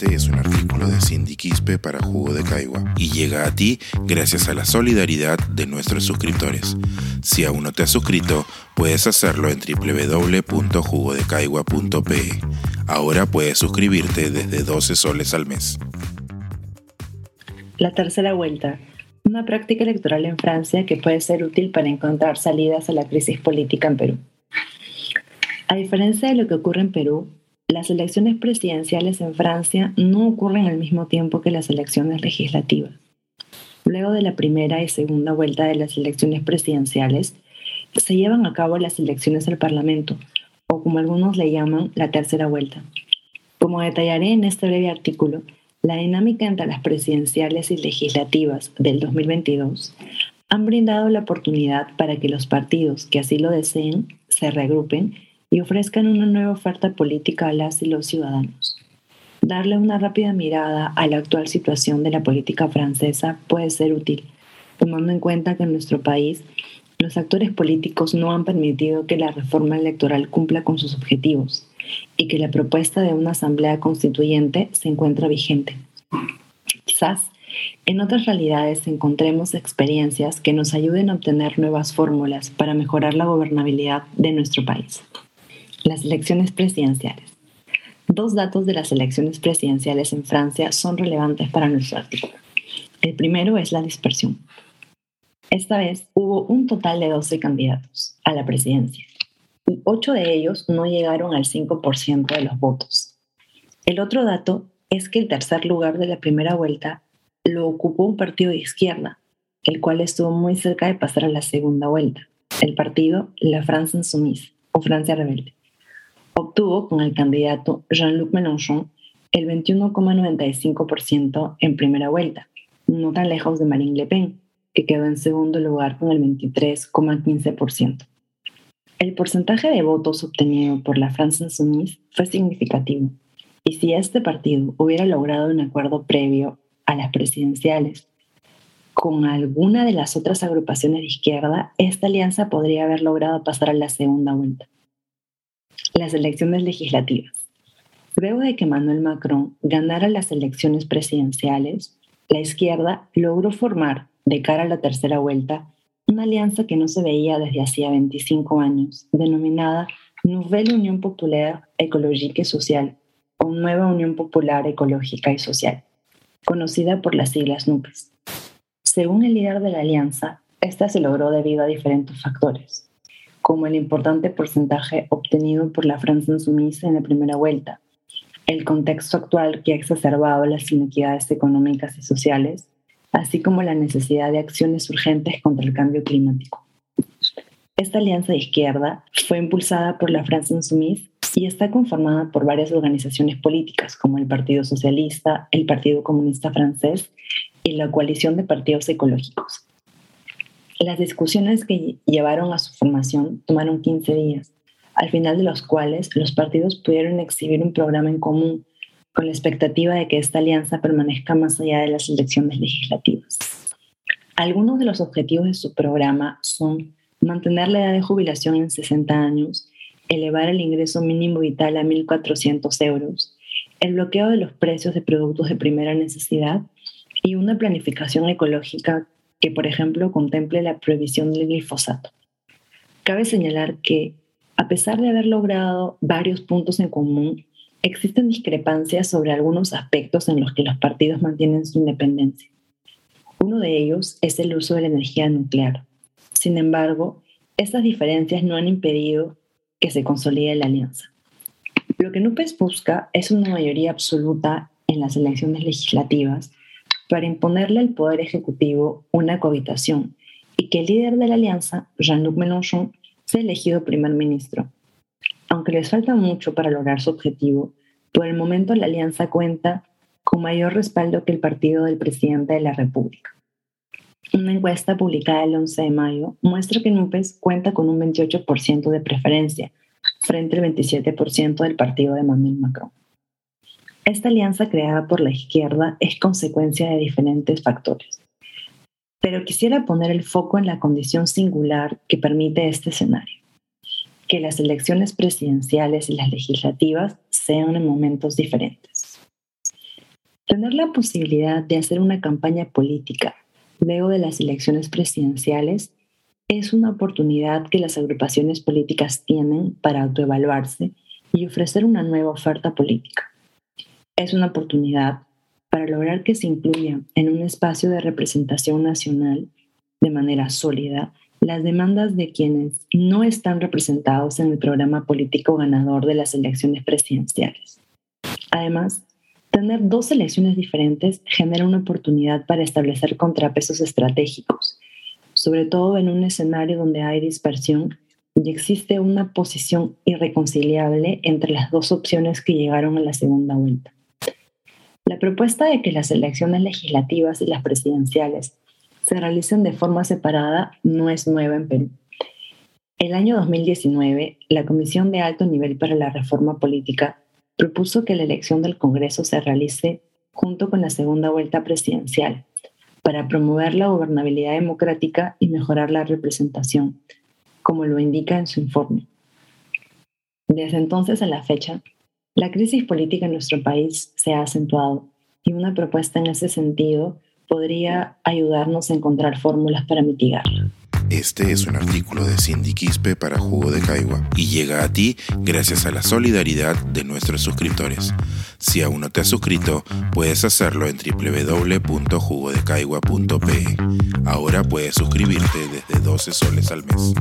Este es un artículo de Cindy Quispe para Jugo de Caigua y llega a ti gracias a la solidaridad de nuestros suscriptores. Si aún no te has suscrito, puedes hacerlo en www.jugodecaigua.pe. Ahora puedes suscribirte desde 12 soles al mes. La tercera vuelta. Una práctica electoral en Francia que puede ser útil para encontrar salidas a la crisis política en Perú. A diferencia de lo que ocurre en Perú, las elecciones presidenciales en Francia no ocurren al mismo tiempo que las elecciones legislativas. Luego de la primera y segunda vuelta de las elecciones presidenciales, se llevan a cabo las elecciones al Parlamento, o como algunos le llaman, la tercera vuelta. Como detallaré en este breve artículo, la dinámica entre las presidenciales y legislativas del 2022 han brindado la oportunidad para que los partidos que así lo deseen se regrupen y ofrezcan una nueva oferta política a las y los ciudadanos. Darle una rápida mirada a la actual situación de la política francesa puede ser útil, tomando en cuenta que en nuestro país los actores políticos no han permitido que la reforma electoral cumpla con sus objetivos y que la propuesta de una asamblea constituyente se encuentra vigente. Quizás en otras realidades encontremos experiencias que nos ayuden a obtener nuevas fórmulas para mejorar la gobernabilidad de nuestro país. Las elecciones presidenciales. Dos datos de las elecciones presidenciales en Francia son relevantes para nuestro artículo. El primero es la dispersión. Esta vez hubo un total de 12 candidatos a la presidencia y 8 de ellos no llegaron al 5% de los votos. El otro dato es que el tercer lugar de la primera vuelta lo ocupó un partido de izquierda, el cual estuvo muy cerca de pasar a la segunda vuelta, el partido La France Insoumise o Francia Rebelde obtuvo con el candidato Jean-Luc Mélenchon el 21,95% en primera vuelta, no tan lejos de Marine Le Pen, que quedó en segundo lugar con el 23,15%. El porcentaje de votos obtenido por la France Insoumise fue significativo, y si este partido hubiera logrado un acuerdo previo a las presidenciales con alguna de las otras agrupaciones de izquierda, esta alianza podría haber logrado pasar a la segunda vuelta las elecciones legislativas. Luego de que Manuel Macron ganara las elecciones presidenciales, la izquierda logró formar, de cara a la tercera vuelta, una alianza que no se veía desde hacía 25 años, denominada Nouvelle Unión Populaire Écologique et Sociale, o Nueva Unión Popular Ecológica y Social, conocida por las siglas NUPES. Según el líder de la alianza, esta se logró debido a diferentes factores como el importante porcentaje obtenido por la Francia Insoumise en la primera vuelta, el contexto actual que ha exacerbado las inequidades económicas y sociales, así como la necesidad de acciones urgentes contra el cambio climático. Esta alianza de izquierda fue impulsada por la Francia Insoumise y está conformada por varias organizaciones políticas como el Partido Socialista, el Partido Comunista Francés y la Coalición de Partidos Ecológicos. Las discusiones que llevaron a su formación tomaron 15 días, al final de los cuales los partidos pudieron exhibir un programa en común con la expectativa de que esta alianza permanezca más allá de las elecciones legislativas. Algunos de los objetivos de su programa son mantener la edad de jubilación en 60 años, elevar el ingreso mínimo vital a 1.400 euros, el bloqueo de los precios de productos de primera necesidad y una planificación ecológica que, por ejemplo, contemple la prohibición del glifosato. Cabe señalar que, a pesar de haber logrado varios puntos en común, existen discrepancias sobre algunos aspectos en los que los partidos mantienen su independencia. Uno de ellos es el uso de la energía nuclear. Sin embargo, estas diferencias no han impedido que se consolide la alianza. Lo que NUPES busca es una mayoría absoluta en las elecciones legislativas para imponerle al Poder Ejecutivo una cohabitación y que el líder de la alianza, Jean-Luc Mélenchon, sea elegido primer ministro. Aunque les falta mucho para lograr su objetivo, por el momento la alianza cuenta con mayor respaldo que el partido del presidente de la República. Una encuesta publicada el 11 de mayo muestra que Núpez cuenta con un 28% de preferencia frente al 27% del partido de Manuel Macron. Esta alianza creada por la izquierda es consecuencia de diferentes factores. Pero quisiera poner el foco en la condición singular que permite este escenario, que las elecciones presidenciales y las legislativas sean en momentos diferentes. Tener la posibilidad de hacer una campaña política luego de las elecciones presidenciales es una oportunidad que las agrupaciones políticas tienen para autoevaluarse y ofrecer una nueva oferta política. Es una oportunidad para lograr que se incluya en un espacio de representación nacional de manera sólida las demandas de quienes no están representados en el programa político ganador de las elecciones presidenciales. Además, tener dos elecciones diferentes genera una oportunidad para establecer contrapesos estratégicos, sobre todo en un escenario donde hay dispersión y existe una posición irreconciliable entre las dos opciones que llegaron a la segunda vuelta. La propuesta de que las elecciones legislativas y las presidenciales se realicen de forma separada no es nueva en Perú. El año 2019, la Comisión de Alto Nivel para la Reforma Política propuso que la elección del Congreso se realice junto con la segunda vuelta presidencial para promover la gobernabilidad democrática y mejorar la representación, como lo indica en su informe. Desde entonces a la fecha, la crisis política en nuestro país se ha acentuado y una propuesta en ese sentido podría ayudarnos a encontrar fórmulas para mitigarla. Este es un artículo de Cindy Quispe para Jugo de Caigua y llega a ti gracias a la solidaridad de nuestros suscriptores. Si aún no te has suscrito, puedes hacerlo en www.jugodecaigua.pe. Ahora puedes suscribirte desde 12 soles al mes.